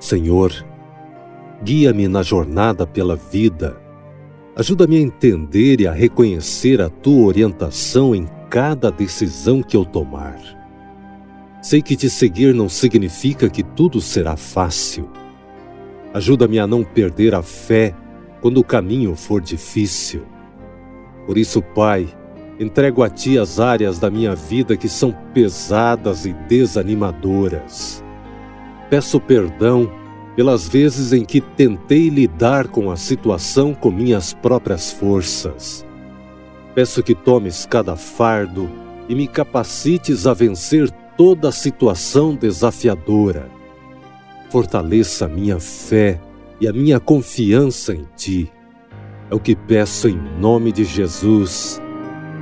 Senhor, guia-me na jornada pela vida. Ajuda-me a entender e a reconhecer a tua orientação em cada decisão que eu tomar. Sei que te seguir não significa que tudo será fácil. Ajuda-me a não perder a fé quando o caminho for difícil. Por isso, Pai, entrego a Ti as áreas da minha vida que são pesadas e desanimadoras. Peço perdão pelas vezes em que tentei lidar com a situação com minhas próprias forças. Peço que tomes cada fardo e me capacites a vencer toda situação desafiadora. Fortaleça a minha fé e a minha confiança em Ti. É o que peço em nome de Jesus.